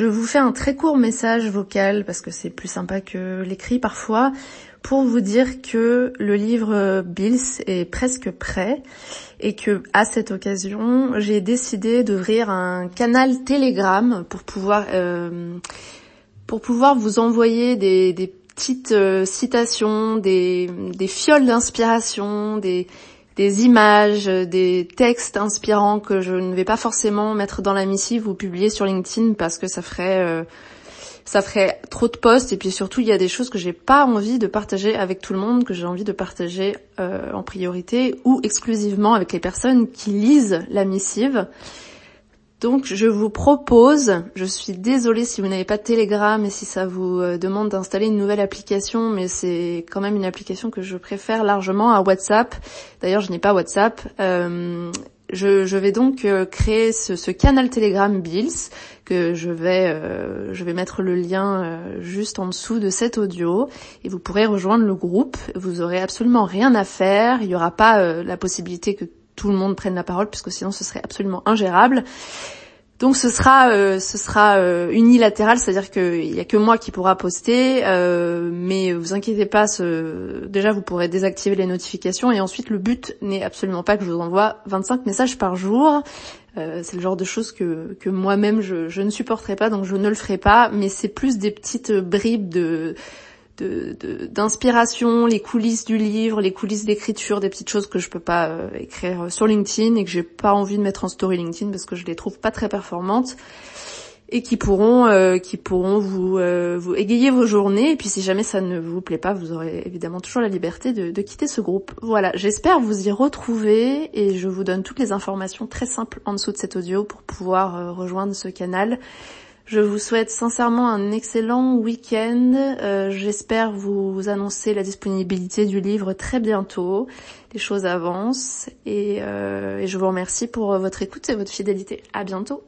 Je vous fais un très court message vocal parce que c'est plus sympa que l'écrit parfois pour vous dire que le livre Bills est presque prêt et que à cette occasion j'ai décidé d'ouvrir un canal Telegram pour pouvoir euh, pour pouvoir vous envoyer des, des petites euh, citations, des, des fioles d'inspiration, des, des images, des textes inspirants que je ne vais pas forcément mettre dans la missive ou publier sur LinkedIn parce que ça ferait euh, ça ferait trop de posts et puis surtout il y a des choses que j'ai pas envie de partager avec tout le monde, que j'ai envie de partager euh, en priorité ou exclusivement avec les personnes qui lisent la missive. Donc je vous propose, je suis désolée si vous n'avez pas de Telegram et si ça vous euh, demande d'installer une nouvelle application, mais c'est quand même une application que je préfère largement à WhatsApp. D'ailleurs je n'ai pas WhatsApp. Euh, je, vais donc euh, créer ce, canal Telegram Bills que je vais je vais mettre le lien juste en dessous de cet audio et vous pourrez rejoindre le groupe. Vous aurez absolument rien à faire. Il n'y aura pas la possibilité que tout le monde prenne la parole puisque sinon ce serait absolument ingérable. Donc ce sera euh, ce sera euh, unilatéral, c'est-à-dire qu'il n'y a que moi qui pourra poster, euh, mais vous inquiétez pas, ce... déjà vous pourrez désactiver les notifications et ensuite le but n'est absolument pas que je vous envoie 25 messages par jour. c'est le genre de choses que, que moi-même je, je ne supporterai pas, donc je ne le ferai pas, mais c'est plus des petites bribes de d'inspiration, les coulisses du livre, les coulisses d'écriture, des petites choses que je peux pas euh, écrire sur LinkedIn et que j'ai pas envie de mettre en story LinkedIn parce que je les trouve pas très performantes et qui pourront euh, qui pourront vous euh, vous égayer vos journées et puis si jamais ça ne vous plaît pas, vous aurez évidemment toujours la liberté de, de quitter ce groupe. Voilà, j'espère vous y retrouver et je vous donne toutes les informations très simples en dessous de cet audio pour pouvoir rejoindre ce canal. Je vous souhaite sincèrement un excellent week-end. Euh, j'espère vous annoncer la disponibilité du livre très bientôt. Les choses avancent et, euh, et je vous remercie pour votre écoute et votre fidélité. À bientôt.